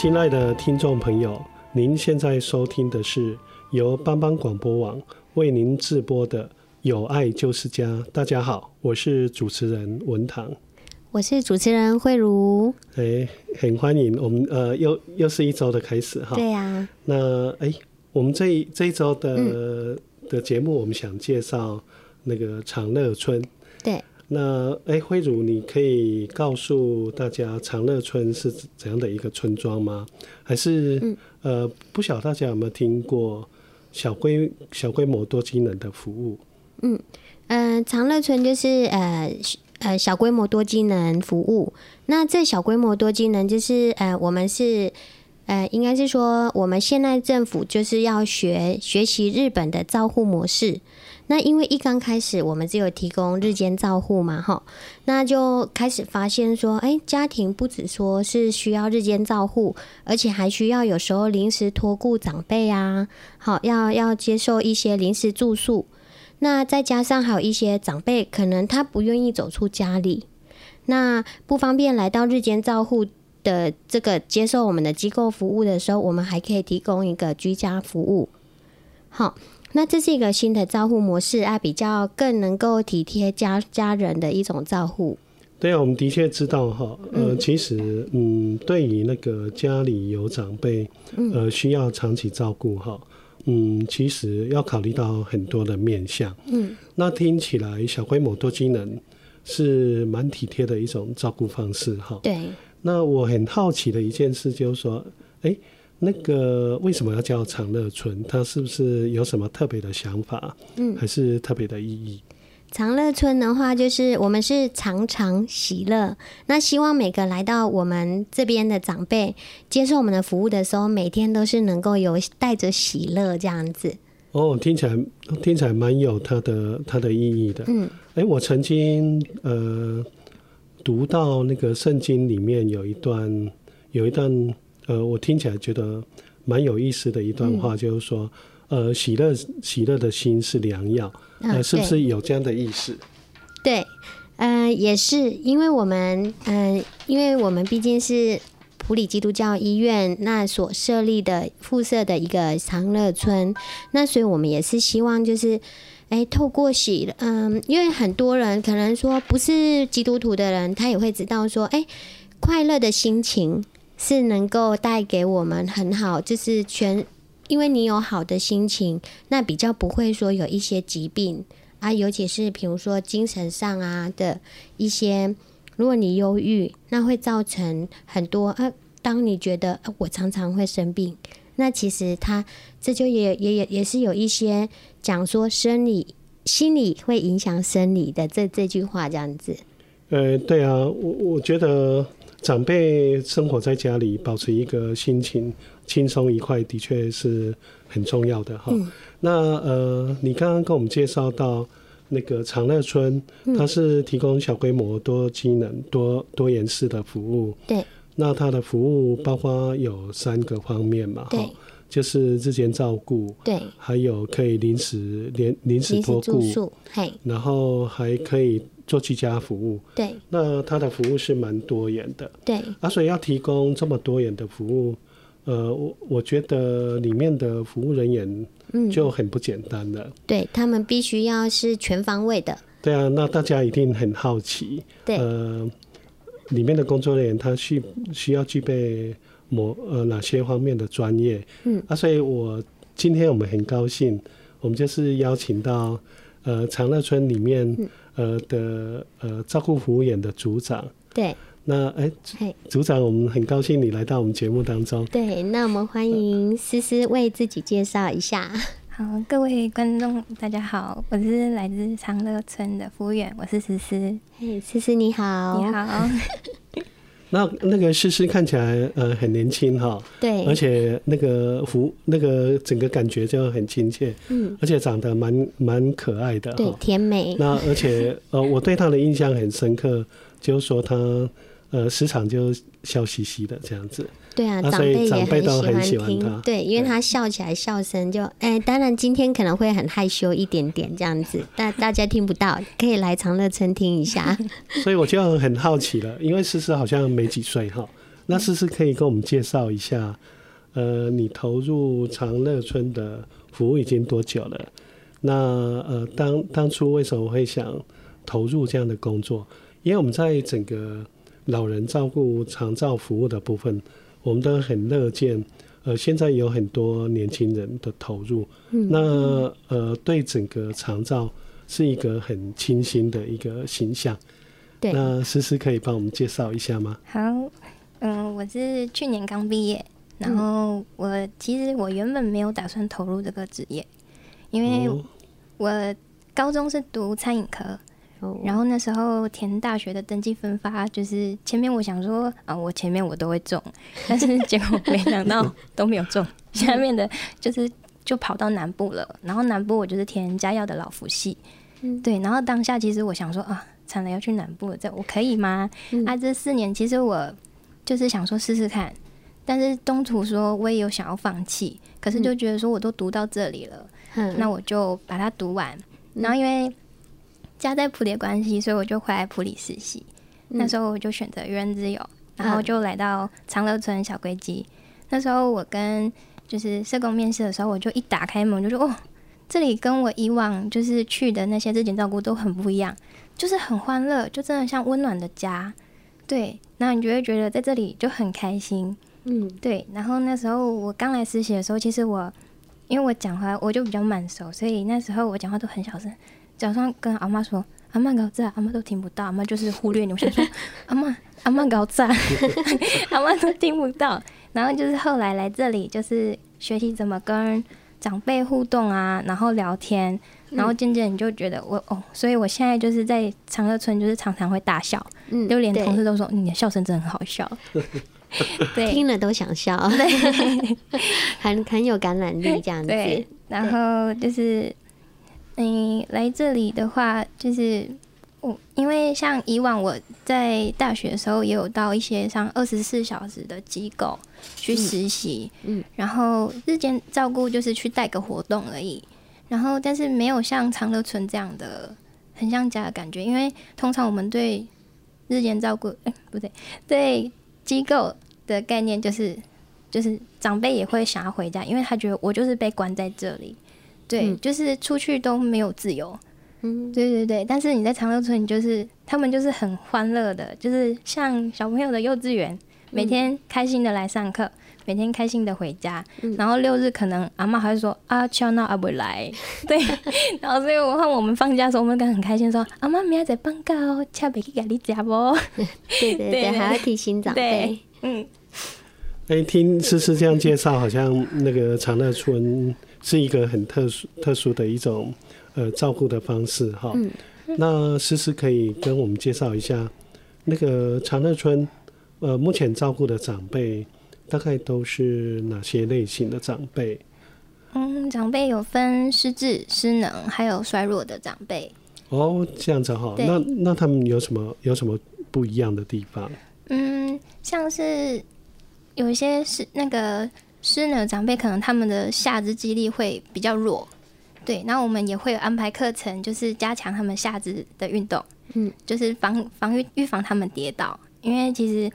亲爱的听众朋友，您现在收听的是由帮帮广播网为您直播的《有爱就是家》。大家好，我是主持人文堂，我是主持人慧茹。哎、欸，很欢迎我们呃，又又是一周的开始哈。对呀、啊。那哎、欸，我们这一这一周的、嗯、的节目，我们想介绍那个长乐村。对。那哎、欸，慧如，你可以告诉大家长乐村是怎样的一个村庄吗？还是、嗯、呃，不晓得大家有没有听过小规小规模多机能的服务？嗯呃，长乐村就是呃呃小规模多机能服务。那这小规模多机能就是呃，我们是呃，应该是说我们现在政府就是要学学习日本的照护模式。那因为一刚开始，我们只有提供日间照护嘛，哈，那就开始发现说，哎、家庭不只说是需要日间照护，而且还需要有时候临时托顾长辈啊，好，要要接受一些临时住宿。那再加上还有一些长辈，可能他不愿意走出家里，那不方便来到日间照护的这个接受我们的机构服务的时候，我们还可以提供一个居家服务，好。那这是一个新的照护模式啊，比较更能够体贴家家人的一种照护。对啊，我们的确知道哈，呃，其实嗯，对于那个家里有长辈，呃，需要长期照顾哈，嗯，其实要考虑到很多的面向。嗯，那听起来小规模多机能是蛮体贴的一种照顾方式哈。对。那我很好奇的一件事就是说，哎。那个为什么要叫长乐村？它是不是有什么特别的想法？嗯，还是特别的意义？长乐村的话，就是我们是常常喜乐。那希望每个来到我们这边的长辈接受我们的服务的时候，每天都是能够有带着喜乐这样子。哦，听起来听起来蛮有它的它的意义的。嗯，哎、欸，我曾经呃读到那个圣经里面有一段有一段。呃，我听起来觉得蛮有意思的一段话，嗯、就是说，呃，喜乐喜乐的心是良药，呃，是不是有这样的意思？对，嗯、呃，也是，因为我们，嗯、呃，因为我们毕竟是普里基督教医院那所设立的附设的一个长乐村，那所以我们也是希望，就是，哎、欸，透过喜，嗯、呃，因为很多人可能说不是基督徒的人，他也会知道说，哎、欸，快乐的心情。是能够带给我们很好，就是全，因为你有好的心情，那比较不会说有一些疾病啊，尤其是比如说精神上啊的一些，如果你忧郁，那会造成很多啊。当你觉得我常常会生病，那其实他这就也也也也是有一些讲说生理、心理会影响生理的这这句话这样子。呃，对啊，我我觉得。长辈生活在家里，保持一个心情轻松愉快，的确是很重要的哈。嗯、那呃，你刚刚跟我们介绍到那个长乐村，它是提供小规模多机能多多元式的服务。对。那它的服务包括有三个方面嘛？哈。就是日间照顾。对。还有可以临时临临时托顾。然后还可以。做居家服务，对，那他的服务是蛮多元的，对，啊，所以要提供这么多元的服务，呃，我我觉得里面的服务人员就很不简单了，嗯、对他们必须要是全方位的，对啊，那大家一定很好奇，对，呃，里面的工作人员他需需要具备某呃哪些方面的专业，嗯，啊，所以我今天我们很高兴，我们就是邀请到呃长乐村里面、嗯、呃的呃照顾服务员的组长，对。那哎，组长，我们很高兴你来到我们节目当中。对，那我们欢迎思思为自己介绍一下。好，各位观众，大家好，我是来自长乐村的服务员，我是思思。嘿，思思你好，你好。那那个诗诗看起来呃很年轻哈，对，而且那个服那个整个感觉就很亲切，嗯，而且长得蛮蛮可爱的，对，甜美。那而且呃，我对她的印象很深刻，就是说她。呃，时常就笑嘻嘻的这样子。对啊，长辈也很喜欢听。对，因为他笑起来笑声就，哎、欸，当然今天可能会很害羞一点点这样子，但大家听不到，可以来长乐村听一下。所以我就很好奇了，因为思思好像没几岁哈，那思思可以跟我们介绍一下，呃，你投入长乐村的服务已经多久了？那呃，当当初为什么会想投入这样的工作？因为我们在整个老人照顾长照服务的部分，我们都很乐见。呃，现在有很多年轻人的投入，嗯、那呃，对整个长照是一个很清新的一个形象。对，那思思可以帮我们介绍一下吗？好，嗯、呃，我是去年刚毕业，然后我其实我原本没有打算投入这个职业，因为我高中是读餐饮科。然后那时候填大学的登记分发，就是前面我想说啊，我前面我都会中，但是结果没想到都没有中。下面的就是就跑到南部了，然后南部我就是填家药的老福系，嗯，对。然后当下其实我想说啊，惨了要去南部了，这我可以吗？啊，这四年其实我就是想说试试看，但是中途说我也有想要放弃，可是就觉得说我都读到这里了，那我就把它读完。然后因为家在普里的关系，所以我就回来普里实习。嗯、那时候我就选择愚人之友，然后就来到长乐村小龟基。那时候我跟就是社工面试的时候，我就一打开门就说：“哦，这里跟我以往就是去的那些日间照顾都很不一样，就是很欢乐，就真的像温暖的家。”对，然后你就会觉得在这里就很开心。嗯，对。然后那时候我刚来实习的时候，其实我因为我讲话我就比较慢熟，所以那时候我讲话都很小声。早上跟阿妈说，阿妈搞在，阿妈都听不到，阿妈就是忽略你。我想说，阿 妈，阿妈搞在，阿妈 都听不到。然后就是后来来这里，就是学习怎么跟长辈互动啊，然后聊天，然后渐渐你就觉得我哦，所以我现在就是在长乐村，就是常常会大笑，嗯，就连同事都说你的笑声真的很好笑，对，听了都想笑，对，很很有感染力这样子。对，然后就是。嗯，来这里的话，就是我因为像以往我在大学的时候，也有到一些像二十四小时的机构去实习，嗯，然后日间照顾就是去带个活动而已，然后但是没有像长乐村这样的很像家的感觉，因为通常我们对日间照顾，哎，不对，对机构的概念就是就是长辈也会想要回家，因为他觉得我就是被关在这里。对，嗯、就是出去都没有自由。嗯，对对对。但是你在长乐村，你就是他们就是很欢乐的，就是像小朋友的幼稚园，每天开心的来上课，每天开心的回家。嗯、然后六日可能阿妈还会说啊，乔娜阿不来。对。然后所以我看我们放假的时候，我们感觉很开心，说阿妈明天在放假哦，恰别去给你家不？对对 对，还要提醒长辈。嗯。哎、欸，听思思这样介绍，好像那个长乐村。是一个很特殊、特殊的一种呃照顾的方式哈。嗯、那思思可以跟我们介绍一下，那个长乐村呃目前照顾的长辈大概都是哪些类型的长辈？嗯，长辈有分失智、失能，还有衰弱的长辈。哦，这样子哈。那那他们有什么有什么不一样的地方？嗯，像是有一些是那个。失能长辈可能他们的下肢肌力会比较弱，对，那我们也会安排课程，就是加强他们下肢的运动，嗯，就是防防御预防他们跌倒，因为其实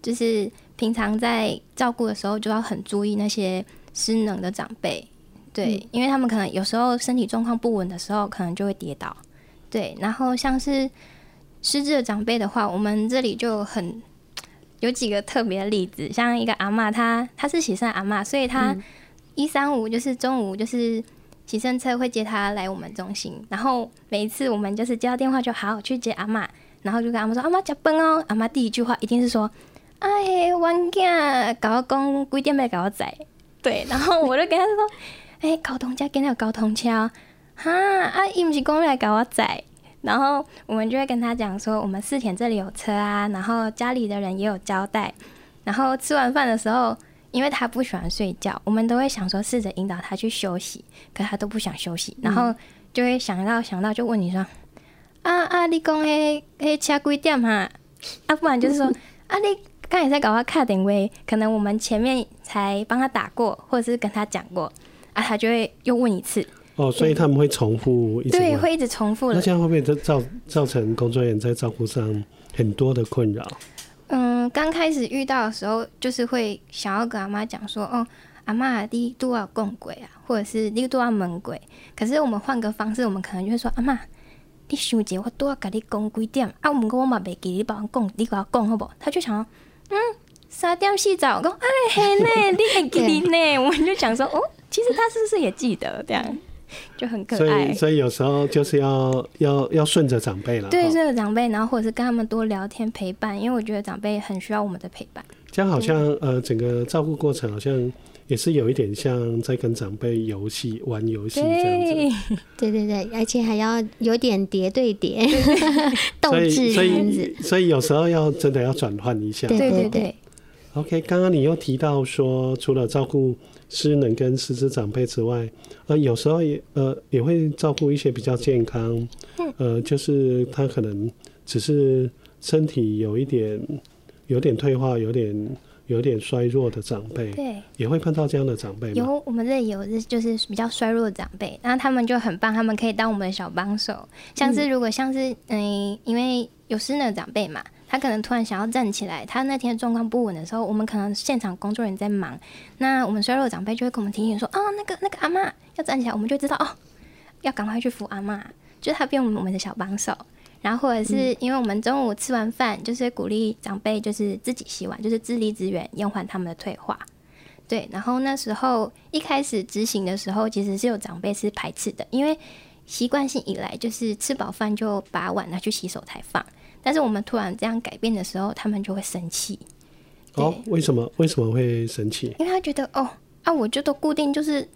就是平常在照顾的时候就要很注意那些失能的长辈，对，嗯、因为他们可能有时候身体状况不稳的时候，可能就会跌倒，对，然后像是失智的长辈的话，我们这里就很有几个特别的例子，像一个阿嬷，她她是喜善阿嬷，所以她一三五就是中午就是。洗肾车会接她来我们中心，然后每一次我们就是接到电话就好去接阿嬷，然后就跟阿嬷说：“阿嬷加班哦。”阿嬷第一句话一定是说：“哎，我囝搞我讲几点要搞我载。”对，然后我就跟他说：“哎、欸，交通车今天有交通车，哈啊，伊不是讲来搞我载。”然后我们就会跟他讲说：“我们四田这里有车啊，然后家里的人也有交代，然后吃完饭的时候。”因为他不喜欢睡觉，我们都会想说试着引导他去休息，可他都不想休息，然后就会想到想到就问你说：“嗯、啊啊，你讲诶诶，车几点哈？啊，不然就是说 啊，你刚才在搞我卡点位，可能我们前面才帮他打过，或者是跟他讲过，啊，他就会又问一次。哦，所以他们会重复一直，对，会一直重复。那这样会不会造造成工作人员在照顾上很多的困扰？嗯，刚开始遇到的时候，就是会想要跟阿妈讲说：“哦，阿妈，你都要讲鬼啊，或者是你都要问鬼。”可是我们换个方式，我们可能就会说：“阿妈，你想一下，我都要跟你讲几点啊？我过我嘛袂记，你帮我讲，你给我讲好不好？”他就想：“嗯，三点洗澡。”讲：“哎嘿呢，你还记得呢？” 我们就想说：“哦，其实他是不是也记得这样？”就很可爱，所以所以有时候就是要要要顺着长辈了，对，顺着长辈，然后或者是跟他们多聊天陪伴，因为我觉得长辈很需要我们的陪伴。这样好像呃，整个照顾过程好像也是有一点像在跟长辈游戏玩游戏这样子，对 对对，而且还要有点叠对叠 斗智这样子，所以有时候要真的要转换一下，对对对。OK，刚刚你又提到说，除了照顾。失能跟失智长辈之外，呃，有时候也呃也会照顾一些比较健康，呃，就是他可能只是身体有一点有点退化，有点有点衰弱的长辈，对，也会碰到这样的长辈。有，我们这里有就是比较衰弱的长辈，然后他们就很棒，他们可以当我们的小帮手。像是如果像是嗯、呃，因为有失能的长辈嘛。他可能突然想要站起来，他那天状况不稳的时候，我们可能现场工作人员在忙，那我们衰弱的长辈就会跟我们提醒说：“哦，那个那个阿嬷要站起来。”我们就知道哦，要赶快去扶阿嬷，就是他变我们的小帮手。然后或者是因为我们中午吃完饭，就是鼓励长辈就是自己洗碗，就是自立支援，延缓他们的退化。对，然后那时候一开始执行的时候，其实是有长辈是排斥的，因为习惯性以来就是吃饱饭就把碗拿去洗手台放。但是我们突然这样改变的时候，他们就会生气。哦，为什么？为什么会生气？因为他觉得哦啊，我就都固定就是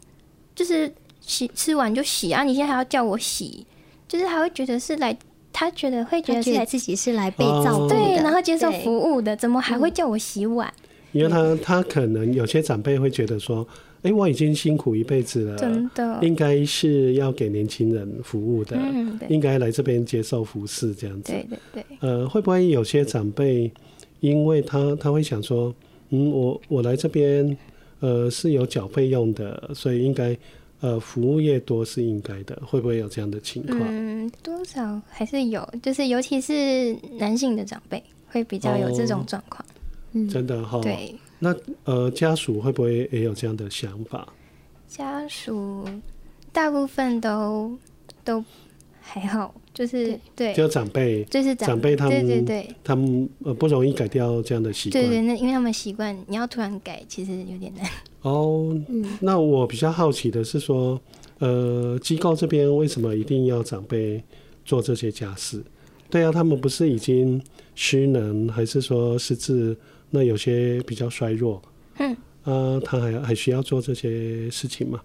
就是洗吃完就洗啊，你现在还要叫我洗，就是他会觉得是来，他觉得会觉得是来自己是来被照顾的，对，然后接受服务的，怎么还会叫我洗碗？因为他他可能有些长辈会觉得说。哎、欸，我已经辛苦一辈子了，真的，应该是要给年轻人服务的，嗯、应该来这边接受服侍这样子。对对对。呃，会不会有些长辈，因为他他会想说，嗯，我我来这边，呃，是有缴费用的，所以应该，呃，服务业多是应该的，会不会有这样的情况？嗯，多少还是有，就是尤其是男性的长辈会比较有这种状况。嗯，真的哈。对。那呃，家属会不会也有这样的想法？家属大部分都都还好，就是对，就长辈，就是长辈他们，对对对，他们呃不容易改掉这样的习惯。对对，那因为他们习惯，你要突然改，其实有点难。哦，嗯，那我比较好奇的是说，呃，机构这边为什么一定要长辈做这些家事？对啊，他们不是已经失能，还是说失智？那有些比较衰弱，嗯，啊，他还还需要做这些事情吗？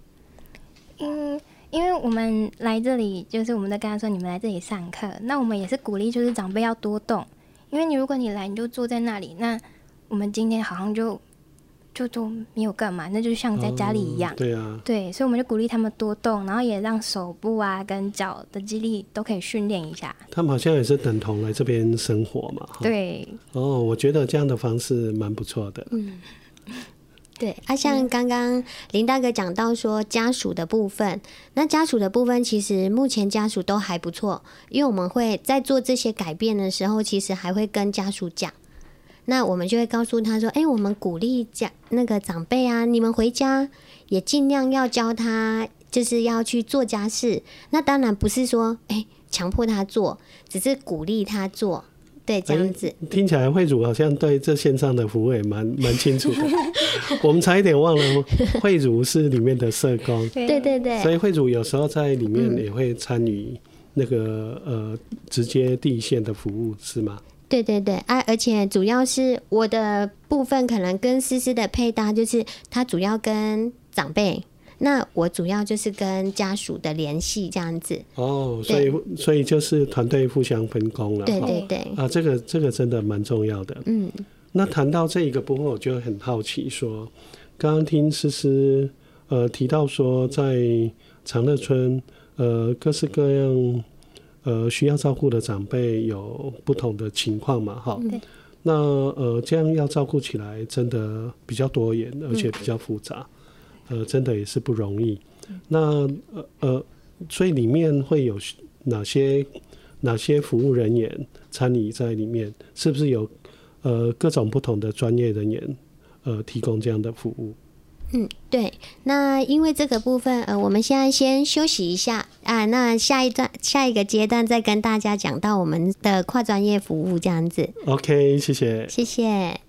嗯，因为我们来这里，就是我们在跟他说，你们来这里上课，那我们也是鼓励，就是长辈要多动，因为你如果你来，你就坐在那里，那我们今天好像就。就都没有干嘛，那就像在家里一样。嗯、对啊，对，所以我们就鼓励他们多动，然后也让手部啊跟脚的肌力都可以训练一下。他们好像也是等同来这边生活嘛。对。哦，我觉得这样的方式蛮不错的。嗯。对啊，像刚刚林大哥讲到说家属的部分，那家属的部分其实目前家属都还不错，因为我们会在做这些改变的时候，其实还会跟家属讲，那我们就会告诉他说：“哎，我们鼓励家那个长辈啊，你们回家也尽量要教他，就是要去做家事。那当然不是说哎强迫他做，只是鼓励他做。”对，这样子听起来慧茹好像对这线上的服务也蛮 蛮清楚的。我们差一点忘了，慧茹是里面的社工，对对对，所以慧茹有时候在里面也会参与那个、嗯、呃直接第一线的服务，是吗？对对对，啊，而且主要是我的部分可能跟思思的配搭，就是他主要跟长辈。那我主要就是跟家属的联系这样子哦，所以所以就是团队互相分工了，对对对啊，这个这个真的蛮重要的。嗯，那谈到这一个部分，我就很好奇说，刚刚听思思呃提到说，在长乐村呃各式各样呃需要照顾的长辈有不同的情况嘛，哈，那呃这样要照顾起来真的比较多元，而且比较复杂。嗯呃，真的也是不容易。那呃呃，所以里面会有哪些哪些服务人员参与在里面？是不是有呃各种不同的专业人员呃提供这样的服务？嗯，对。那因为这个部分，呃，我们现在先休息一下啊。那下一段下一个阶段再跟大家讲到我们的跨专业服务这样子。OK，谢谢，谢谢。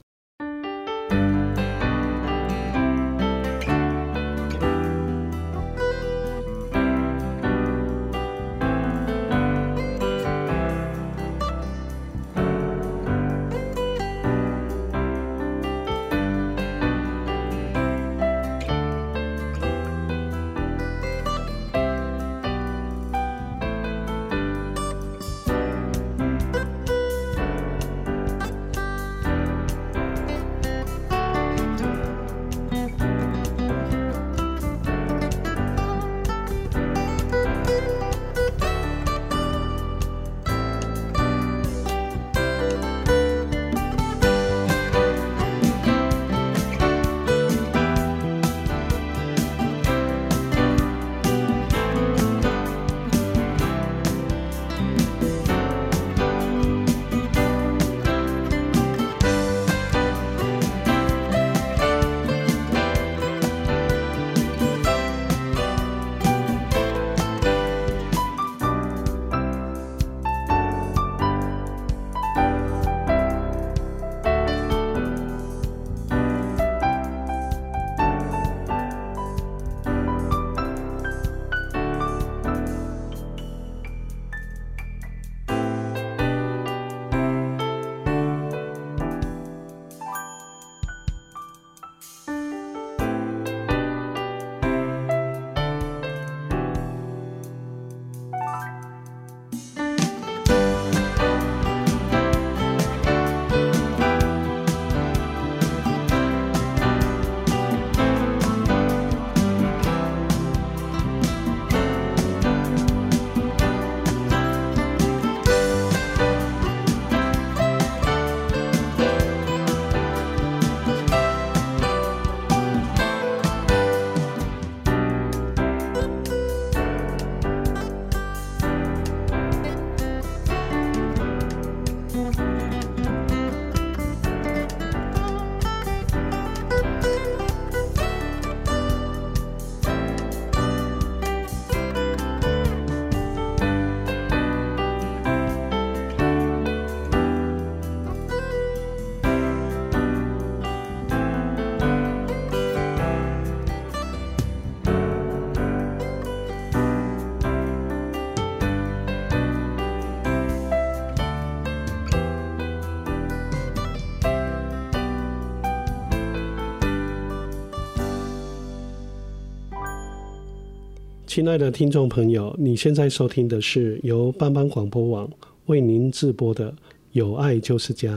亲爱的听众朋友，你现在收听的是由帮帮广播网为您直播的《有爱就是家》，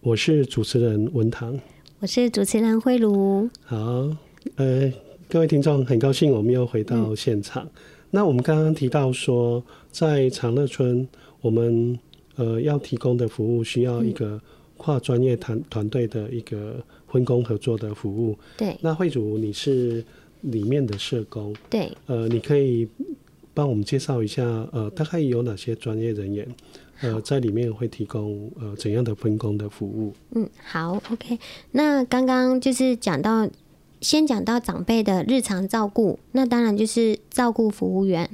我是主持人文堂，我是主持人慧茹。好，呃，各位听众，很高兴我们又回到现场。嗯、那我们刚刚提到说，在长乐村，我们呃要提供的服务需要一个跨专业团团队的一个分工合作的服务。对，那慧茹你是里面的社工，对，呃，你可以帮我们介绍一下，呃，大概有哪些专业人员，呃，在里面会提供呃怎样的分工的服务？嗯，好，OK。那刚刚就是讲到，先讲到长辈的日常照顾，那当然就是照顾服务员。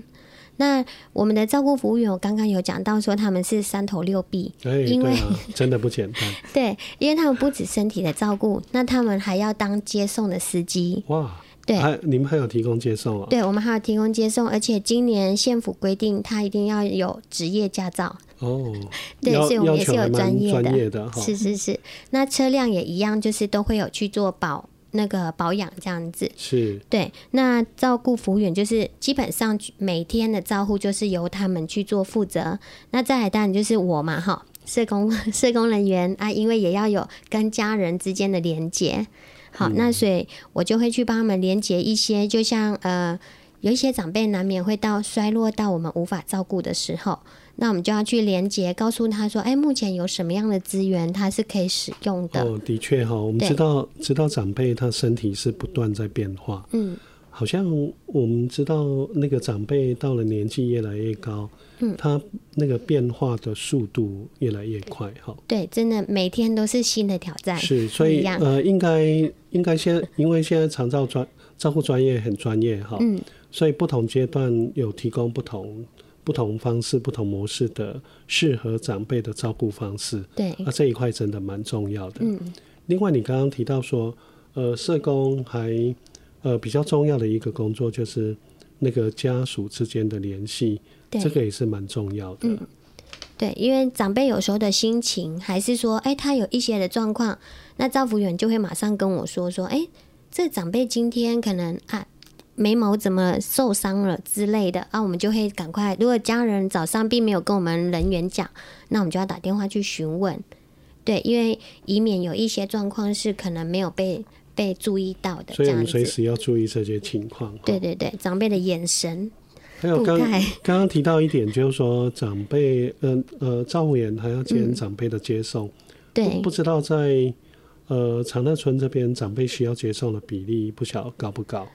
那我们的照顾服务员，我刚刚有讲到说他们是三头六臂，欸、因为、啊、真的不简单。对，因为他们不止身体的照顾，那他们还要当接送的司机。哇，对，还你们还有提供接送啊？对，我们还有提供接送，而且今年县府规定，他一定要有职业驾照。哦，对，所以我们也是有专业的，是是是。那车辆也一样，就是都会有去做保。那个保养这样子是对，那照顾服务员就是基本上每天的照护就是由他们去做负责。那再来当然就是我嘛，哈，社工 社工人员啊，因为也要有跟家人之间的连接。好，嗯、那所以我就会去帮他们连接一些，就像呃，有一些长辈难免会到衰落到我们无法照顾的时候。那我们就要去连接，告诉他说：“哎、欸，目前有什么样的资源，他是可以使用的。”哦，的确哈，我们知道知道长辈他身体是不断在变化，嗯，好像我们知道那个长辈到了年纪越来越高，嗯，他那个变化的速度越来越快，哈，对，真的每天都是新的挑战，是，所以呃，应该应该现在因为现在长照专照顾专业很专业哈，嗯，所以不同阶段有提供不同。不同方式、不同模式的适合长辈的照顾方式，对，那这一块真的蛮重要的。嗯，另外你刚刚提到说，呃，社工还呃比较重要的一个工作就是那个家属之间的联系，这个也是蛮重要的。嗯，对，因为长辈有时候的心情，还是说，哎、欸，他有一些的状况，那赵福远就会马上跟我说说，哎、欸，这长辈今天可能啊。眉毛怎么受伤了之类的啊，我们就会赶快。如果家人早上并没有跟我们人员讲，那我们就要打电话去询问。对，因为以免有一些状况是可能没有被被注意到的，所以我们随时要注意这些情况。对对对，长辈的眼神。还有刚刚刚提到一点，就是说长辈，呃呃，照顾员还要兼长辈的接送。嗯、对，不知道在呃长乐村这边，长辈需要接送的比例不晓得高不高？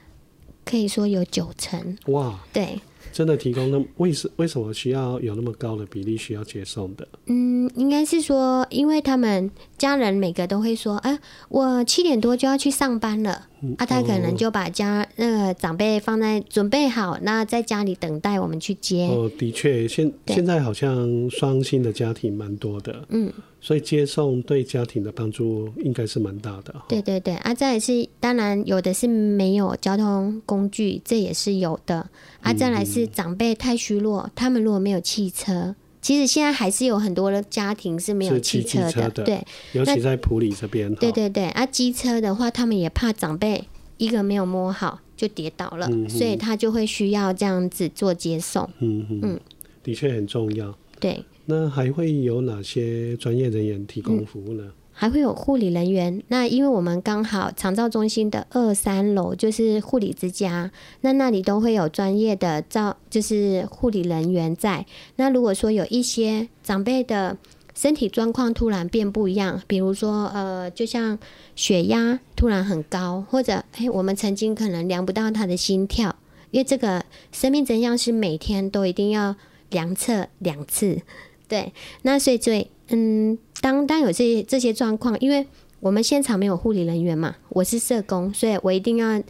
可以说有九成哇，对，真的提供那为什为什么需要有那么高的比例需要接送的？嗯，应该是说，因为他们家人每个都会说，哎、啊，我七点多就要去上班了，嗯、啊，他可能就把家那个长辈放在准备好，那在家里等待我们去接。哦，的确，现现在好像双薪的家庭蛮多的，嗯。所以接送对家庭的帮助应该是蛮大的。对对对，啊，再来是当然有的是没有交通工具，这也是有的。啊，再来是长辈太虚弱，嗯，他们如果没有汽车，其实现在还是有很多的家庭是没有汽车的。车的对，尤其在普里这边。对对对，啊，机车的话，他们也怕长辈一个没有摸好就跌倒了，嗯，所以他就会需要这样子做接送。嗯嗯，的确很重要。对。那还会有哪些专业人员提供服务呢？还会有护理人员。那因为我们刚好长照中心的二三楼就是护理之家，那那里都会有专业的照，就是护理人员在。那如果说有一些长辈的身体状况突然变不一样，比如说呃，就像血压突然很高，或者哎、欸，我们曾经可能量不到他的心跳，因为这个生命征象是每天都一定要量测两次。对，那所以最嗯，当当有这些这些状况，因为我们现场没有护理人员嘛，我是社工，所以我一定要，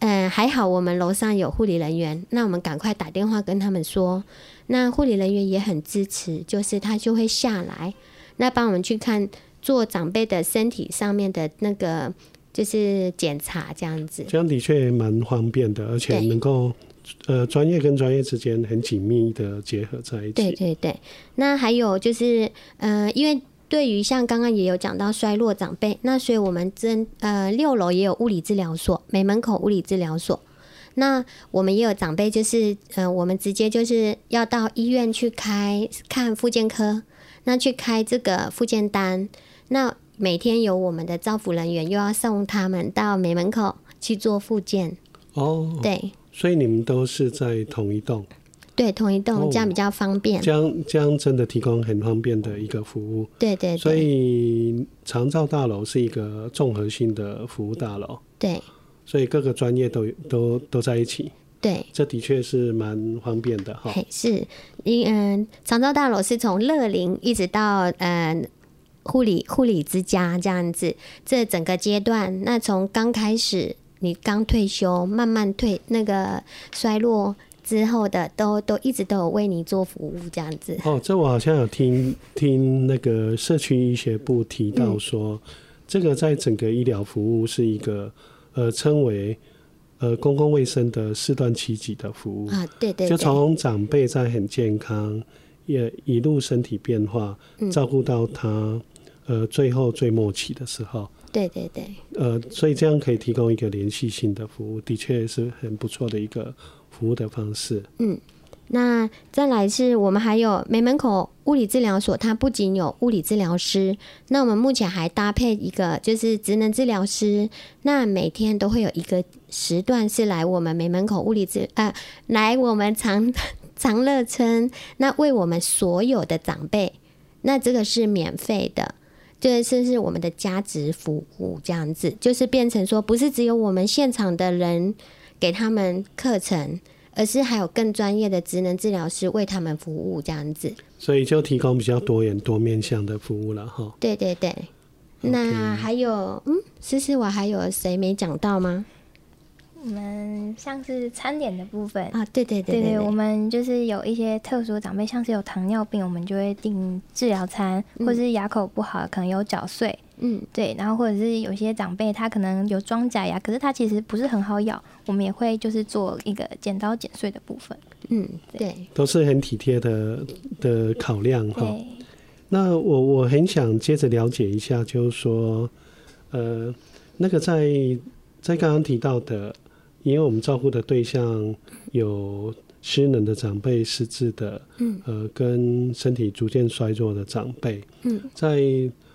嗯，还好我们楼上有护理人员，那我们赶快打电话跟他们说，那护理人员也很支持，就是他就会下来，那帮我们去看做长辈的身体上面的那个就是检查这样子，这样的确蛮方便的，而且能够。呃，专业跟专业之间很紧密的结合在一起。对对对，那还有就是，呃，因为对于像刚刚也有讲到衰弱长辈，那所以我们真呃六楼也有物理治疗所，美门口物理治疗所。那我们也有长辈，就是呃，我们直接就是要到医院去开看复健科，那去开这个复健单。那每天有我们的照服人员又要送他们到美门口去做复健。哦，对。所以你们都是在同一栋？对，同一栋、哦、这样比较方便。这样这样真的提供很方便的一个服务。对对对。所以长照大楼是一个综合性的服务大楼。对。所以各个专业都都都在一起。对。这的确是蛮方便的哈。是，因嗯，长照大楼是从乐龄一直到嗯护理护理之家这样子，这整个阶段，那从刚开始你刚退休，慢慢退那个衰落。之后的都都一直都有为你做服务这样子。哦，这我好像有听听那个社区医学部提到说，嗯、这个在整个医疗服务是一个呃称为呃公共卫生的四段期级的服务啊，对对，对，就从长辈在很健康，也一路身体变化，嗯、照顾到他呃最后最末期的时候，对对对，呃，所以这样可以提供一个连续性的服务，的确是很不错的一个。服务的方式，嗯，那再来是我们还有梅门口物理治疗所，它不仅有物理治疗师，那我们目前还搭配一个就是职能治疗师，那每天都会有一个时段是来我们梅门口物理治呃，来我们长长乐村，那为我们所有的长辈，那这个是免费的，就是是我们的价值服务这样子，就是变成说不是只有我们现场的人。给他们课程，而是还有更专业的职能治疗师为他们服务，这样子。所以就提供比较多元、多面向的服务了哈。对对对。那还有，嗯，思思，我还有谁没讲到吗？我们像是餐点的部分。啊，对对对对，对，我们就是有一些特殊的长辈，像是有糖尿病，我们就会订治疗餐，嗯、或者是牙口不好，可能有搅碎，嗯，对，然后或者是有些长辈他可能有装假牙，可是他其实不是很好咬，我们也会就是做一个剪刀剪碎的部分，嗯，对，都是很体贴的的考量哈。那我我很想接着了解一下，就是说，呃，那个在在刚刚提到的。因为我们照顾的对象有失能的长辈、失智的，嗯，呃，跟身体逐渐衰弱的长辈，嗯，在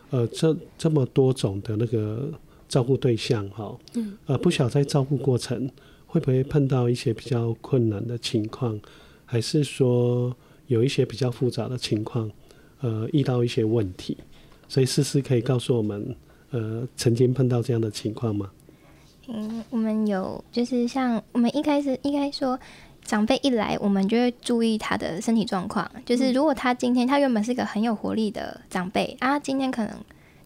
呃这这么多种的那个照顾对象哈，嗯，呃，不晓得在照顾过程会不会碰到一些比较困难的情况，还是说有一些比较复杂的情况，呃，遇到一些问题，所以思思可以告诉我们，呃，曾经碰到这样的情况吗？嗯，我们有就是像我们一开始应该说，长辈一来，我们就会注意他的身体状况。就是如果他今天他原本是一个很有活力的长辈啊，今天可能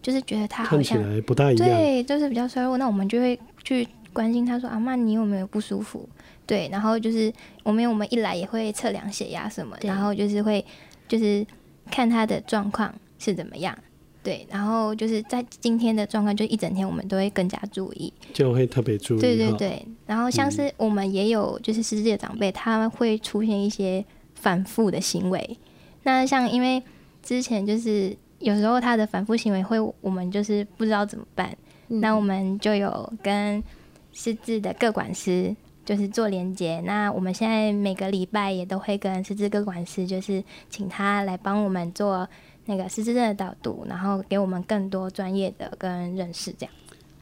就是觉得他好像看起来不大一样，对，就是比较衰弱，那我们就会去关心他说：“阿妈，你有没有不舒服？”对，然后就是我们我们一来也会测量血压什么，然后就是会就是看他的状况是怎么样。对，然后就是在今天的状况，就一整天我们都会更加注意，就会特别注意。对对对，然后像是我们也有就是失智的长辈，他会出现一些反复的行为。那像因为之前就是有时候他的反复行为会，我们就是不知道怎么办。嗯、那我们就有跟失智的各管师就是做连接。那我们现在每个礼拜也都会跟失智各管师，就是请他来帮我们做。那个失智症的导读，然后给我们更多专业的跟认识，这样。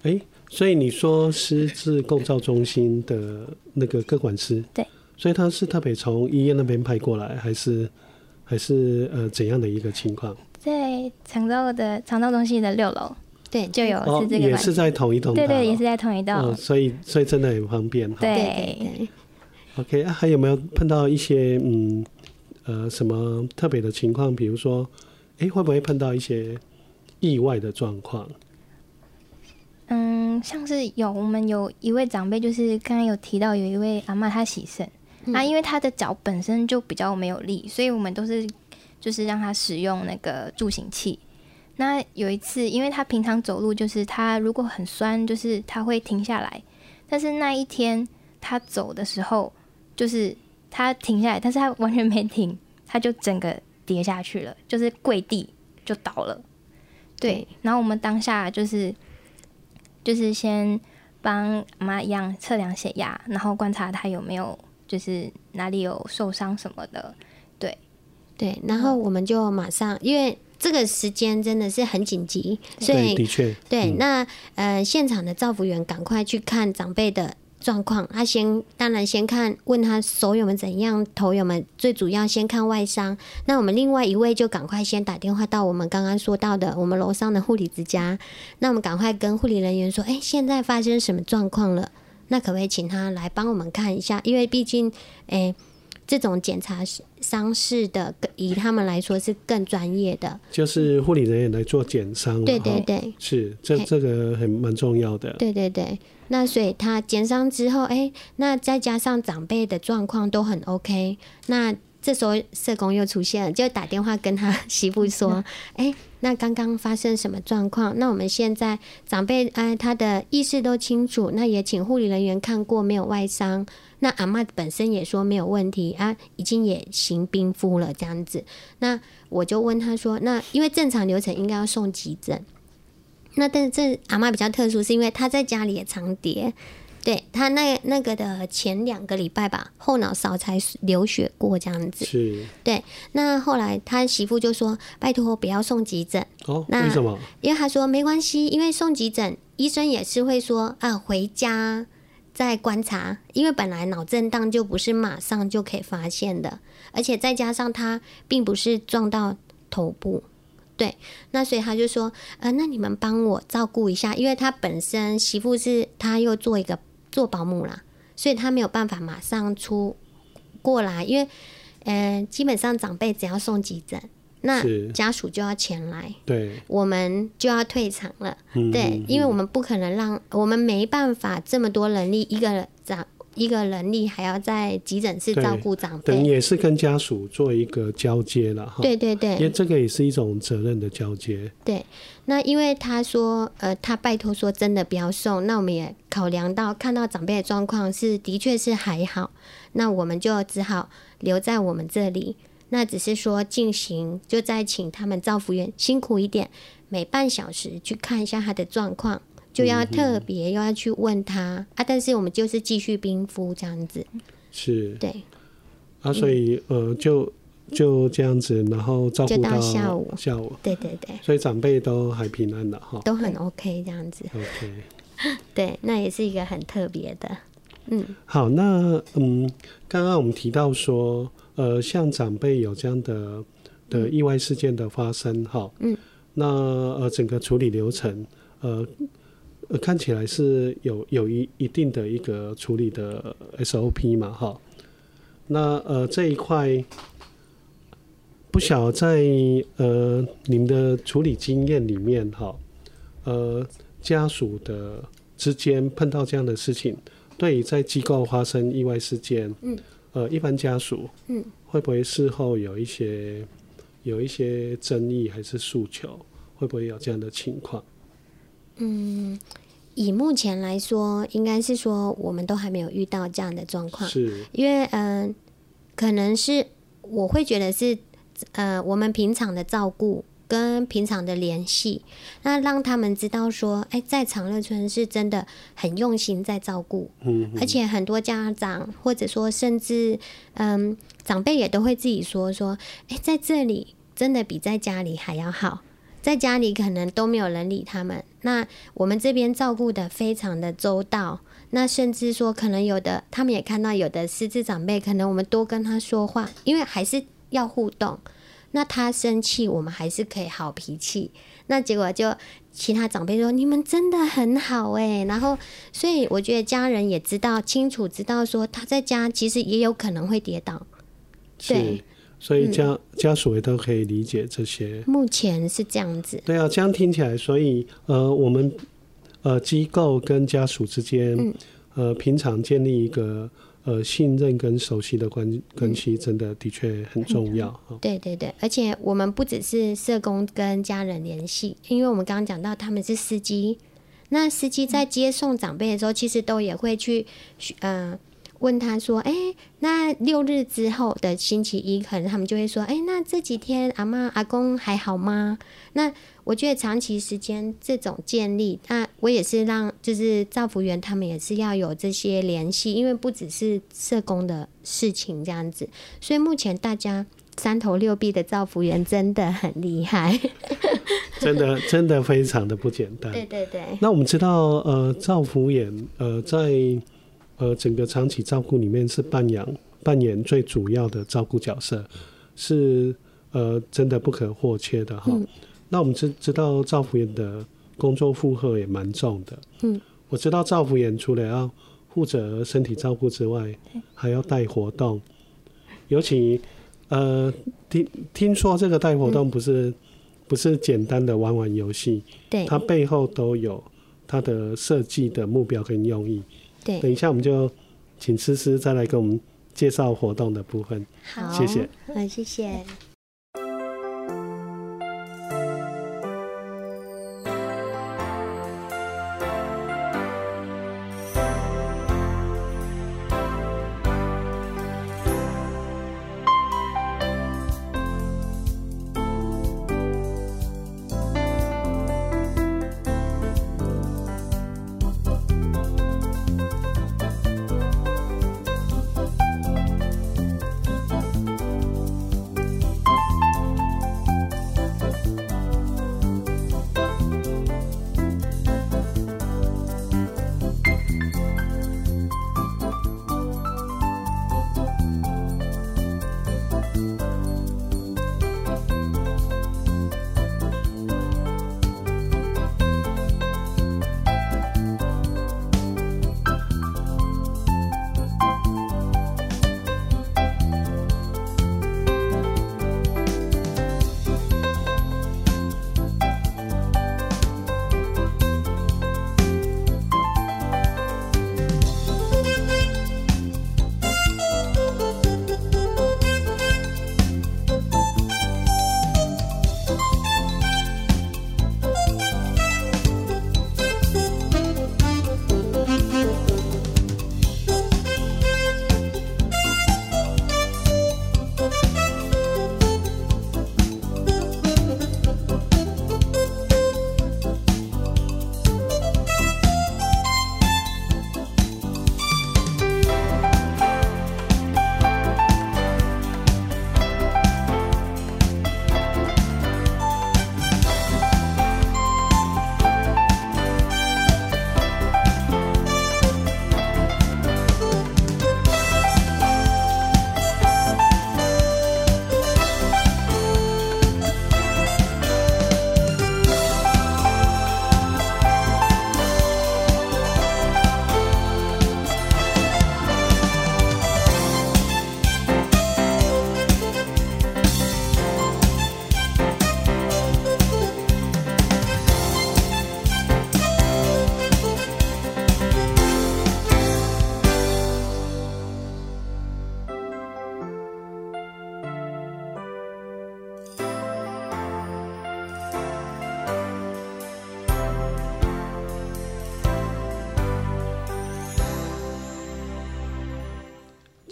哎、欸，所以你说失智构造中心的那个各管师，对，所以他是特别从医院那边派过来，还是还是呃怎样的一个情况？在长照的长照中心的六楼，对，就有是这个、哦，也是在同一栋，对，对对，也是在同一栋、哦，所以所以真的很方便。对，对，对，OK，、啊、还有没有碰到一些嗯呃什么特别的情况？比如说。哎、欸，会不会碰到一些意外的状况？嗯，像是有我们有一位长辈，就是刚刚有提到有一位阿妈，她洗肾，那、嗯啊、因为她的脚本身就比较没有力，所以我们都是就是让她使用那个助行器。那有一次，因为她平常走路就是她如果很酸，就是她会停下来，但是那一天她走的时候，就是她停下来，但是她完全没停，她就整个。跌下去了，就是跪地就倒了。对，然后我们当下就是就是先帮妈一样测量血压，然后观察她有没有就是哪里有受伤什么的。对对，然后我们就马上，因为这个时间真的是很紧急，所以的确对。那呃，现场的照服员赶快去看长辈的状况，他先当然先看问他手有没有怎样，头友们，最主要先看外伤。那我们另外一位就赶快先打电话到我们刚刚说到的我们楼上的护理之家，那我们赶快跟护理人员说，哎、欸，现在发生什么状况了？那可不可以请他来帮我们看一下？因为毕竟，哎、欸，这种检查伤势的，以他们来说是更专业的，就是护理人员来做检伤。对对对，是这这个很蛮重要的。对对对。那所以他检伤之后，哎、欸，那再加上长辈的状况都很 OK，那这时候社工又出现了，就打电话跟他媳妇说，哎、欸，那刚刚发生什么状况？那我们现在长辈哎，他的意识都清楚，那也请护理人员看过没有外伤，那阿嬷本身也说没有问题啊，已经也行冰敷了这样子。那我就问他说，那因为正常流程应该要送急诊。那但是这阿嬷比较特殊，是因为她在家里也常跌，对她那那个的前两个礼拜吧，后脑勺才流血过这样子。是。对，那后来他媳妇就说：“拜托不要送急诊。”哦，那为什么？因为他说没关系，因为送急诊，医生也是会说啊，回家再观察，因为本来脑震荡就不是马上就可以发现的，而且再加上他并不是撞到头部。对，那所以他就说，呃，那你们帮我照顾一下，因为他本身媳妇是他又做一个做保姆啦，所以他没有办法马上出过来，因为，呃，基本上长辈只要送急诊，那家属就要前来，对，我们就要退场了，嗯、对，因为我们不可能让我们没办法这么多人力一个长。一个人力还要在急诊室照顾长辈，等也是跟家属做一个交接了哈。对对对，因为这个也是一种责任的交接。对，那因为他说，呃，他拜托说真的不要送，那我们也考量到看到长辈的状况是的确是还好，那我们就只好留在我们这里。那只是说进行，就再请他们照服员辛苦一点，每半小时去看一下他的状况。就要特别又要去问他、嗯、啊，但是我们就是继续冰敷这样子，是，对，啊，所以、嗯、呃，就就这样子，然后照顾到下午，下午，对对对，所以长辈都还平安的哈，都很 OK 这样子，OK，对，那也是一个很特别的，嗯，好，那嗯，刚刚我们提到说，呃，像长辈有这样的的意外事件的发生，哈，嗯，那呃，整个处理流程，呃。呃，看起来是有有一一定的一个处理的 SOP 嘛，哈。那呃这一块不晓在呃你们的处理经验里面，哈，呃家属的之间碰到这样的事情，对于在机构发生意外事件，嗯，呃一般家属，嗯，会不会事后有一些有一些争议还是诉求，会不会有这样的情况？嗯，以目前来说，应该是说我们都还没有遇到这样的状况。是，因为嗯、呃，可能是我会觉得是呃，我们平常的照顾跟平常的联系，那让他们知道说，哎，在长乐村是真的很用心在照顾。嗯，而且很多家长或者说甚至嗯、呃、长辈也都会自己说说，哎，在这里真的比在家里还要好。在家里可能都没有人理他们，那我们这边照顾得非常的周到，那甚至说可能有的他们也看到有的失智长辈，可能我们多跟他说话，因为还是要互动。那他生气，我们还是可以好脾气。那结果就其他长辈说：“你们真的很好诶。”然后所以我觉得家人也知道清楚知道说他在家其实也有可能会跌倒，对。所以家、嗯、家属也都可以理解这些。目前是这样子。对啊，这样听起来，所以呃，我们呃机构跟家属之间、嗯，呃，平常建立一个呃信任跟熟悉的关关系，真的的确很重要、嗯。对对对，而且我们不只是社工跟家人联系，因为我们刚刚讲到他们是司机，那司机在接送长辈的时候，其实都也会去呃。问他说：“哎、欸，那六日之后的星期一，可能他们就会说：‘哎、欸，那这几天阿妈阿公还好吗？’那我觉得长期时间这种建立，那我也是让就是造福员他们也是要有这些联系，因为不只是社工的事情这样子。所以目前大家三头六臂的造福员真的很厉害，真的真的非常的不简单。对对对。那我们知道，呃，造福员呃在。呃整个长期照顾里面是扮演扮演最主要的照顾角色，是呃真的不可或缺的哈。嗯、那我们知知道照服员的工作负荷也蛮重的，嗯，我知道照服员除了要负责身体照顾之外，还要带活动，尤其呃听听说这个带活动不是、嗯、不是简单的玩玩游戏，对，它背后都有它的设计的目标跟用意。对，等一下我们就请思思再来给我们介绍活动的部分。好，谢谢。嗯，谢谢。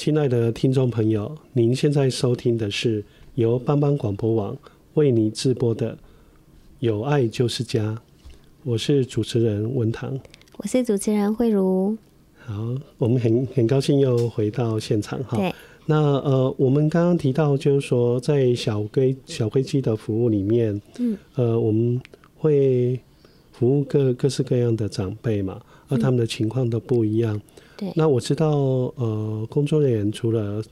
亲爱的听众朋友，您现在收听的是由帮帮广播网为你直播的《有爱就是家》，我是主持人文堂，我是主持人慧茹。好，我们很很高兴又回到现场哈。对。那呃，我们刚刚提到就是说，在小龟小龟机的服务里面，嗯，呃，我们会服务各各式各样的长辈嘛，而他们的情况都不一样。嗯对那我知道，呃，工作人员除了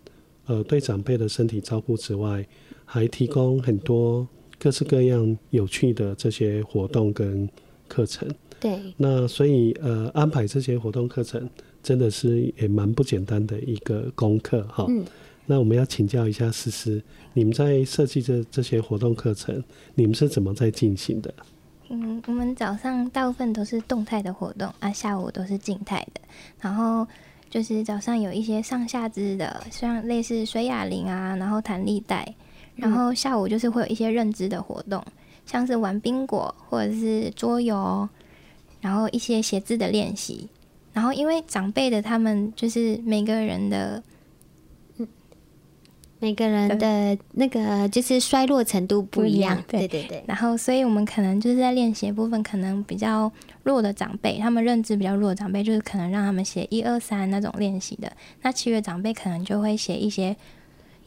呃对长辈的身体照顾之外，还提供很多各式各样有趣的这些活动跟课程。对。那所以呃安排这些活动课程，真的是也蛮不简单的一个功课哈。嗯。那我们要请教一下思思，你们在设计这这些活动课程，你们是怎么在进行的？嗯，我们早上大部分都是动态的活动啊，下午都是静态的。然后就是早上有一些上下肢的，像类似水哑铃啊，然后弹力带。然后下午就是会有一些认知的活动，像是玩冰果或者是桌游，然后一些写字的练习。然后因为长辈的他们就是每个人的。每个人的那个就是衰落程度不一样，对对对。然后，所以我们可能就是在练习部分，可能比较弱的长辈，他们认知比较弱的长辈，就是可能让他们写一二三那种练习的。那其余的长辈可能就会写一些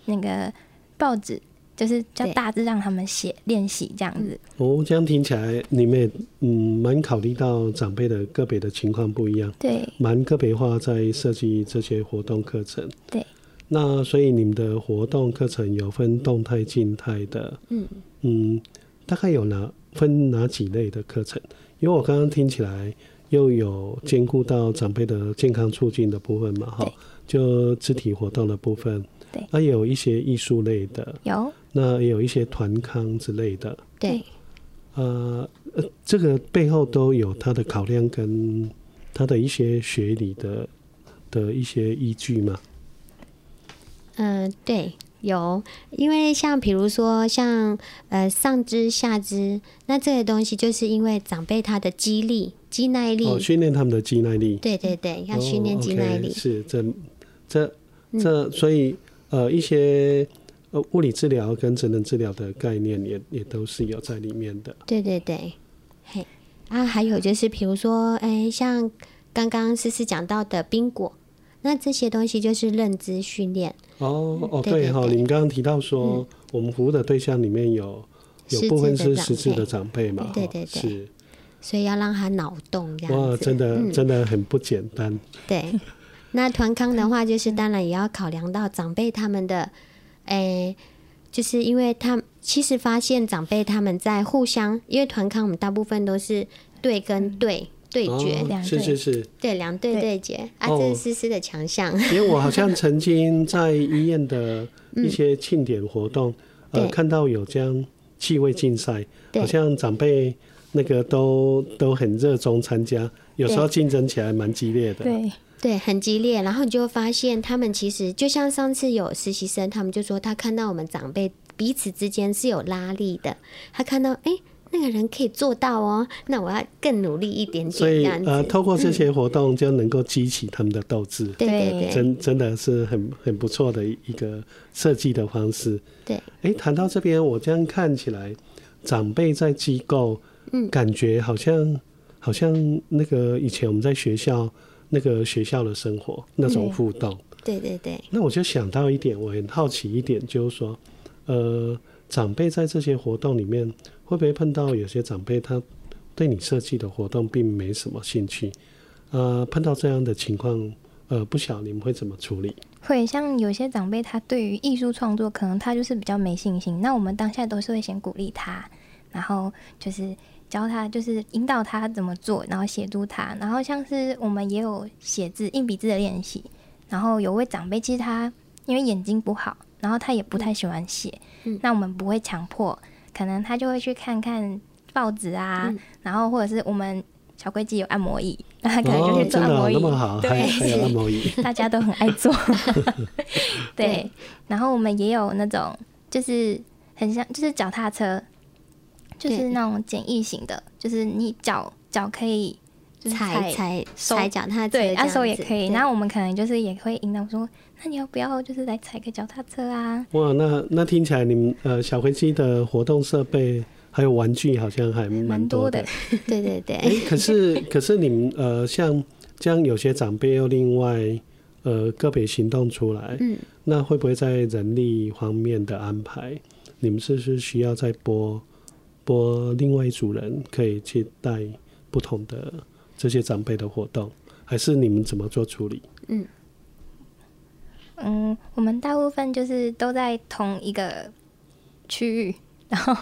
那个报纸就是叫大致让他们写练习这样子。哦，这样听起来你们也嗯蛮考虑到长辈的个别的情况不一样，对，蛮个别化在设计这些活动课程。对，那所以你们的活动课程有分动态、静态的，嗯嗯，大概有哪分哪几类的课程？因为我刚刚听起来又有兼顾到长辈的健康促进的部分嘛，哈，就肢体活动的部分。对，那也有一些艺术类的，有，那也有一些团康之类的，对，呃，这个背后都有它的考量跟它的一些学理的的一些依据嘛。嗯、呃，对，有，因为像比如说像呃上肢下肢，那这些东西就是因为长辈他的肌力、肌耐力，哦，训练他们的肌耐力，对对对，要训练肌耐力，哦 okay，是这这这，嗯、所以。呃，一些呃物理治疗跟职能治疗的概念也也都是有在里面的。对对对，嘿啊，还有就是比如说，哎、欸，像刚刚思思讲到的冰果，那这些东西就是认知训练。哦哦，对哈，你们刚刚提到说、嗯，我们服务的对象里面有有部分是失智的长辈嘛？对对对，是。所以要让他脑动这样子。哇，真的、嗯、真的很不简单。对。那团康的话，就是当然也要考量到长辈他们的，诶、欸，就是因为他其实发现长辈他们在互相，因为团康我们大部分都是对跟对对决，两、哦、是是是，对两队对决。啊，这是思思的强项。因为我好像曾经在医院的一些庆典活动，嗯、呃，看到有这样气味竞赛，好像长辈那个都都很热衷参加，有时候竞争起来蛮激烈的。对。对，很激烈，然后你就会发现，他们其实就像上次有实习生，他们就说他看到我们长辈彼此之间是有拉力的，他看到哎，那个人可以做到哦，那我要更努力一点点。所以呃，透过这些活动就能够激起他们的斗志。对对对，真真的是很很不错的一个设计的方式。对，哎，谈到这边，我这样看起来，长辈在机构，嗯，感觉好像好像那个以前我们在学校。那个学校的生活那种互动，对对对。那我就想到一点，我很好奇一点，就是说，呃，长辈在这些活动里面，会不会碰到有些长辈他对你设计的活动并没什么兴趣？呃，碰到这样的情况，呃，不晓得你们会怎么处理？会像有些长辈，他对于艺术创作，可能他就是比较没信心。那我们当下都是会先鼓励他，然后就是。教他就是引导他怎么做，然后协助他，然后像是我们也有写字、硬笔字的练习。然后有位长辈，其实他因为眼睛不好，然后他也不太喜欢写。嗯，那我们不会强迫，可能他就会去看看报纸啊，嗯、然后或者是我们小龟鸡有按摩椅，那他可能就去做按摩椅。哦、那么好，对，还有按摩椅，大家都很爱做。对，然后我们也有那种就是很像，就是脚踏车。就是那种简易型的，就是你脚脚可以踩踩踩脚踏车，对，按手也可以。那我们可能就是也会引导说，那你要不要就是来踩个脚踏车啊？哇，那那听起来你们呃小飞机的活动设备还有玩具好像还蛮多的。多的对对对。哎、欸，可是 可是你们呃像这样有些长辈又另外呃个别行动出来，嗯，那会不会在人力方面的安排，你们是不是需要再拨？拨另外一组人可以去带不同的这些长辈的活动，还是你们怎么做处理？嗯嗯，我们大部分就是都在同一个区域，然后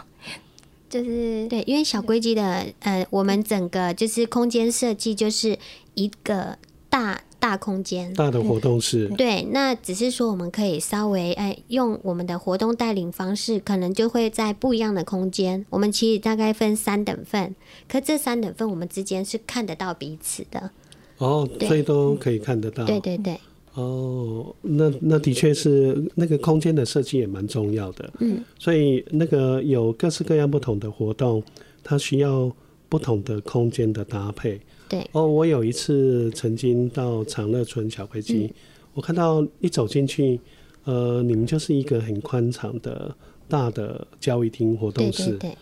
就是对，因为小规矩的呃，我们整个就是空间设计就是一个大。大空间，大的活动室，对，那只是说我们可以稍微哎，用我们的活动带领方式，可能就会在不一样的空间。我们其实大概分三等份，可这三等份我们之间是看得到彼此的。哦，所以都可以看得到。对对对。哦，那那的确是那个空间的设计也蛮重要的。嗯，所以那个有各式各样不同的活动，它需要不同的空间的搭配。对哦，我有一次曾经到长乐村小飞机，嗯，我看到一走进去，呃，你们就是一个很宽敞的大的交易厅活动室。对对对。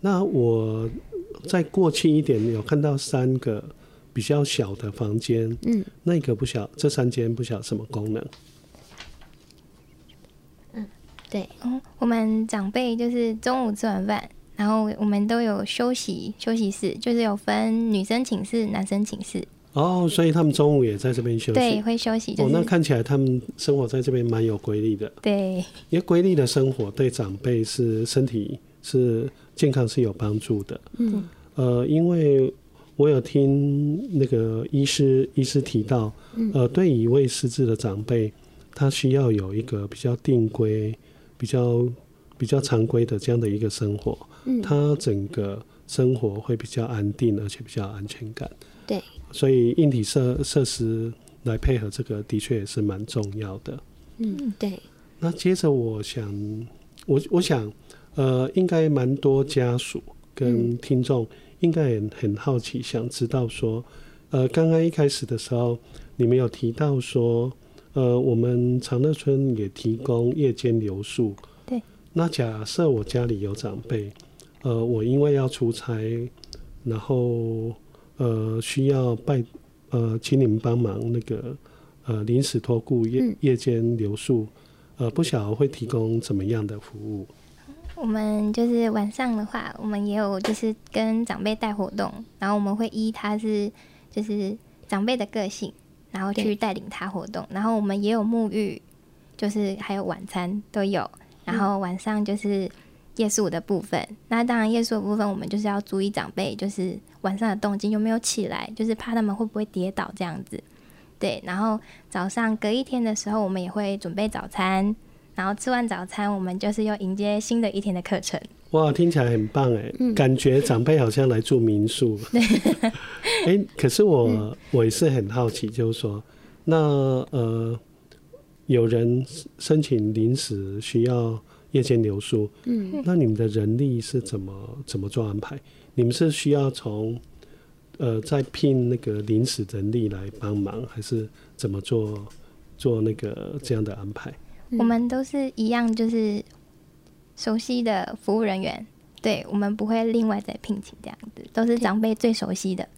那我再过去一点，有看到三个比较小的房间。嗯。那个不小，这三间不晓什么功能。嗯，对，嗯，我们长辈就是中午吃完饭，然后我们都有休息休息室，就是有分女生寝室、男生寝室。哦，所以他们中午也在这边休息。对，会休息。就是、哦，那看起来他们生活在这边蛮有规律的。对，因为规律的生活对长辈是身体是健康是有帮助的。嗯，呃，因为我有听那个医师医师提到，呃，对一位失智的长辈，他需要有一个比较定规、比较比较常规的这样的一个生活。嗯，他整个生活会比较安定，而且比较安全感。对。所以硬体设设施来配合这个，的确也是蛮重要的。嗯，对。那接着，我想，我我想，呃，应该蛮多家属跟听众应该也很好奇，想知道说，呃，刚刚一开始的时候，你们有提到说，呃，我们长乐村也提供夜间留宿。对。那假设我家里有长辈，呃，我因为要出差，然后。呃，需要拜呃，请你们帮忙那个呃，临时托顾夜夜间留宿，呃，不晓得会提供怎么样的服务？我们就是晚上的话，我们也有就是跟长辈带活动，然后我们会依他是就是长辈的个性，然后去带领他活动，然后我们也有沐浴，就是还有晚餐都有，然后晚上就是。夜宿的部分，那当然夜宿的部分，我们就是要注意长辈，就是晚上的动静有没有起来，就是怕他们会不会跌倒这样子。对，然后早上隔一天的时候，我们也会准备早餐，然后吃完早餐，我们就是又迎接新的一天的课程。哇，听起来很棒哎，嗯、感觉长辈好像来住民宿。对，哎、欸，可是我、嗯、我也是很好奇，就是说，那呃，有人申请临时需要。夜间流苏，嗯，那你们的人力是怎么怎么做安排？你们是需要从呃再聘那个临时人力来帮忙，还是怎么做做那个这样的安排？我们都是一样，就是熟悉的服务人员，对，我们不会另外再聘请这样子，都是长辈最熟悉的，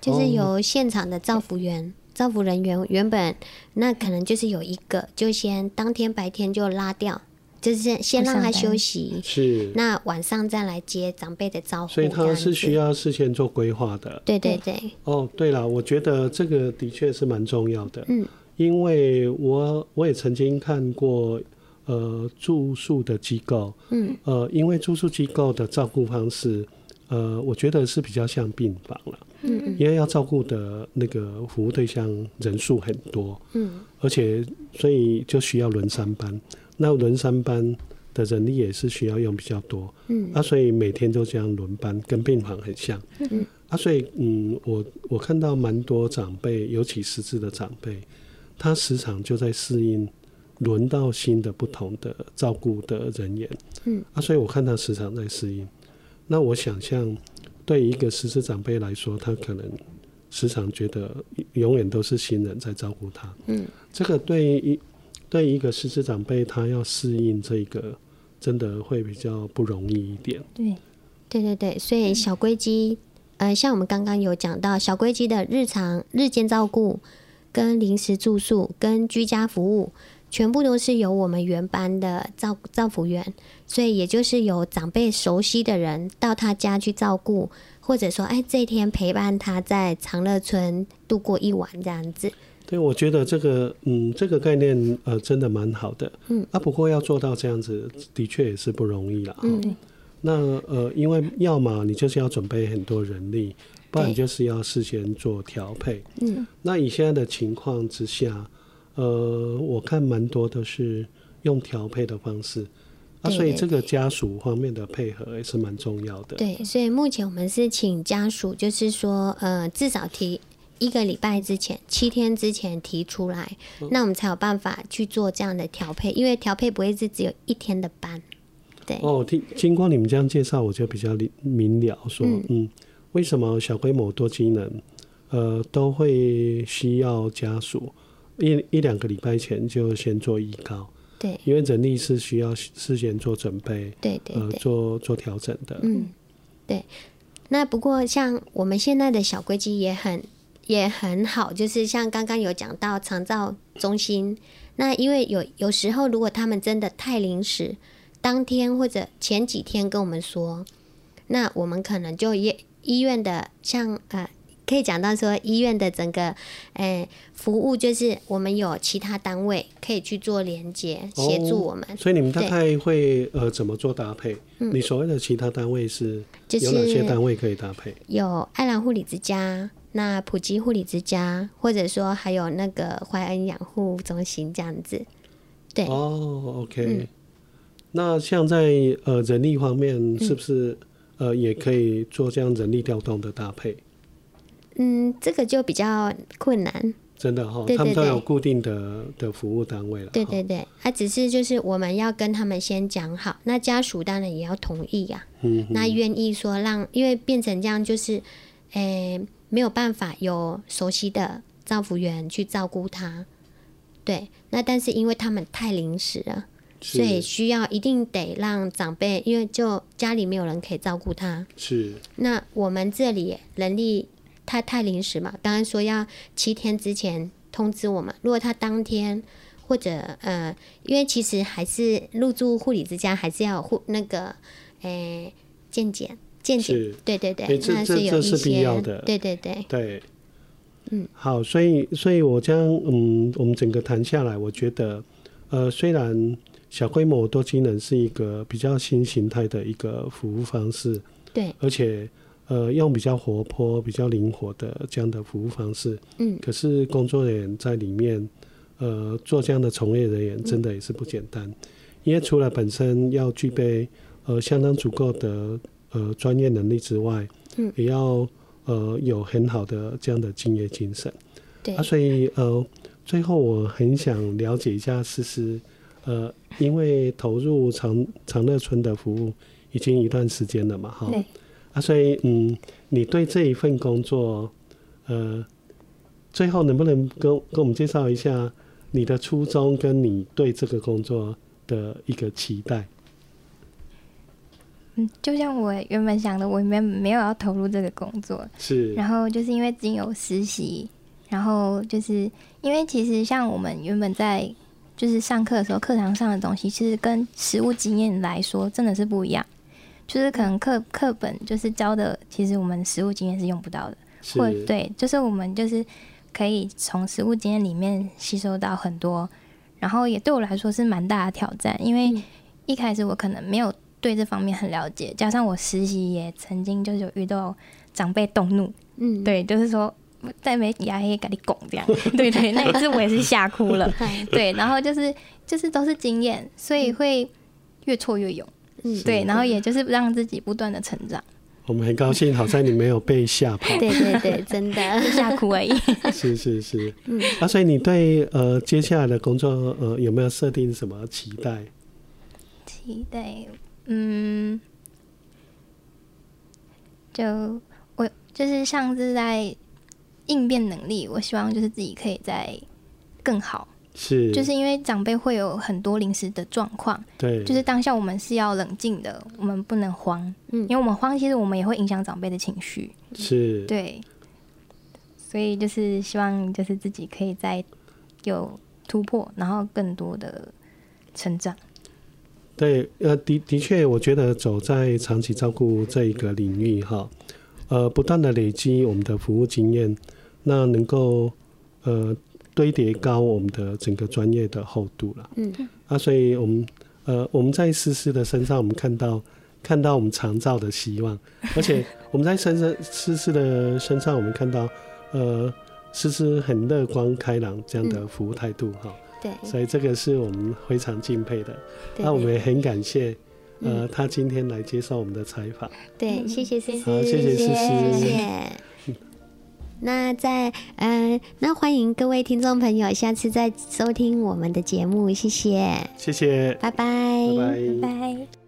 就是由现场的造福员、造福人员，原本那可能就是有一个，就先当天白天就拉掉。就是先先让他休息，是那晚上再来接长辈的招呼，所以他是需要事先做规划的。对对对。哦，对了，我觉得这个的确是蛮重要的。嗯，因为我我也曾经看过呃住宿的机构，嗯，呃，因为住宿机构的照顾方式，呃，我觉得是比较像病房了。嗯嗯。因为要照顾的那个服务对象人数很多，嗯，而且所以就需要轮三班。那轮三班的人力也是需要用比较多，嗯，啊，所以每天都这样轮班，跟病房很像，嗯，啊，所以嗯，我我看到蛮多长辈，尤其失智的长辈，他时常就在适应轮到新的不同的照顾的人员，嗯，啊，所以我看他时常在适应。那我想象，对于一个失智长辈来说，他可能时常觉得永远都是新人在照顾他，嗯，这个对于。对一个失智长辈，他要适应这个，真的会比较不容易一点。对，对对对，所以小龟鸡，呃，像我们刚刚有讲到，小龟鸡的日常日间照顾、跟临时住宿、跟居家服务，全部都是由我们原班的照照服员，所以也就是有长辈熟悉的人到他家去照顾，或者说，哎，这天陪伴他在长乐村度过一晚这样子。对，我觉得这个，嗯，这个概念，呃，真的蛮好的。嗯，啊，不过要做到这样子，的确也是不容易了。嗯，那呃，因为要么你就是要准备很多人力，不然就是要事先做调配。嗯，那以现在的情况之下，呃，我看蛮多都是用调配的方式。啊，所以这个家属方面的配合也是蛮重要的。对，所以目前我们是请家属，就是说，呃，至少提。一个礼拜之前，七天之前提出来，嗯、那我们才有办法去做这样的调配，因为调配不会是只有一天的班。对哦，听经过你们这样介绍，我就比较明了说，嗯，嗯，为什么小规模多机能，呃，都会需要家属一一两个礼拜前就先做预告，对，因为人力是需要事先做准备，对对，对，呃，做做调整的，嗯，对。那不过像我们现在的小规矩也很。也很好，就是像刚刚有讲到长照中心，那因为有有时候，如果他们真的太临时，当天或者前几天跟我们说，那我们可能就医医院的像呃。可以讲到说，医院的整个诶、欸、服务，就是我们有其他单位可以去做连接，协助我们、哦。所以你们大概会呃怎么做搭配？嗯、你所谓的其他单位是有哪些单位可以搭配？就是、有爱兰护理之家、那普及护理之家，或者说还有那个怀恩养护中心这样子。对哦，OK、嗯。那像在呃人力方面，是不是、嗯、呃也可以做这样人力调动的搭配？嗯，这个就比较困难，真的哈、哦，他们都有固定的的服务单位了。对对对，他、啊、只是就是我们要跟他们先讲好，那家属当然也要同意呀、啊。嗯，那愿意说让，因为变成这样就是，诶、欸，没有办法有熟悉的照服员去照顾他。对，那但是因为他们太临时了，所以需要一定得让长辈，因为就家里没有人可以照顾他。是。那我们这里人力。他太临时嘛，当然说要七天之前通知我们。如果他当天或者呃，因为其实还是入住护理之家，还是要护那个诶、欸、健检健检，对对对，那是有一些必要的，对对对对，嗯，好，所以所以我将嗯，我们整个谈下来，我觉得呃，虽然小规模多机能是一个比较新形态的一个服务方式，对，而且。呃，用比较活泼、比较灵活的这样的服务方式，嗯，可是工作人员在里面，呃，做这样的从业人员真的也是不简单，嗯、因为除了本身要具备呃相当足够的呃专业能力之外，嗯，也要呃有很好的这样的敬业精神，对啊，所以呃，最后我很想了解一下思思，呃，因为投入长长乐村的服务已经一段时间了嘛，哈。啊，所以嗯，你对这一份工作，呃，最后能不能跟跟我们介绍一下你的初衷，跟你对这个工作的一个期待？嗯，就像我原本想的，我没没有要投入这个工作，是，然后就是因为仅有实习，然后就是因为其实像我们原本在就是上课的时候，课堂上的东西，其实跟实务经验来说，真的是不一样。就是可能课课本就是教的，其实我们实务经验是用不到的，或对，就是我们就是可以从实务经验里面吸收到很多，然后也对我来说是蛮大的挑战，因为一开始我可能没有对这方面很了解，加上我实习也曾经就是有遇到长辈动怒，嗯，对，就是说在没牙黑给你拱这样，对，对对，那一次我也是吓哭了，对，然后就是就是都是经验，所以会越挫越勇。嗯，对，然后也就是让自己不断的成长。我们很高兴，好在你没有被吓跑。对对对，真的 吓哭而已。是是是，嗯，啊，所以你对呃接下来的工作呃有没有设定什么期待？期待，嗯，就我就是像是在应变能力，我希望就是自己可以在更好。是，就是因为长辈会有很多临时的状况，对，就是当下我们是要冷静的，我们不能慌，嗯，因为我们慌，其实我们也会影响长辈的情绪，是，对，所以就是希望就是自己可以再有突破，然后更多的成长。对，呃，的的确，我觉得走在长期照顾这一个领域哈，呃，不断的累积我们的服务经验，那能够呃。堆叠高我们的整个专业的厚度了，嗯，啊，所以我们呃我们在思思的身上，我们看到看到我们长照的希望，而且我们在思思思思的身上，我们看到呃思思很乐观开朗这样的服务态度哈，对，所以这个是我们非常敬佩的，那我们也很感谢呃他今天来接受我们的采访，对，谢谢思思，好，谢谢思思，谢谢。那在嗯、呃，那欢迎各位听众朋友下次再收听我们的节目，谢谢，谢谢，拜拜，拜拜。拜拜。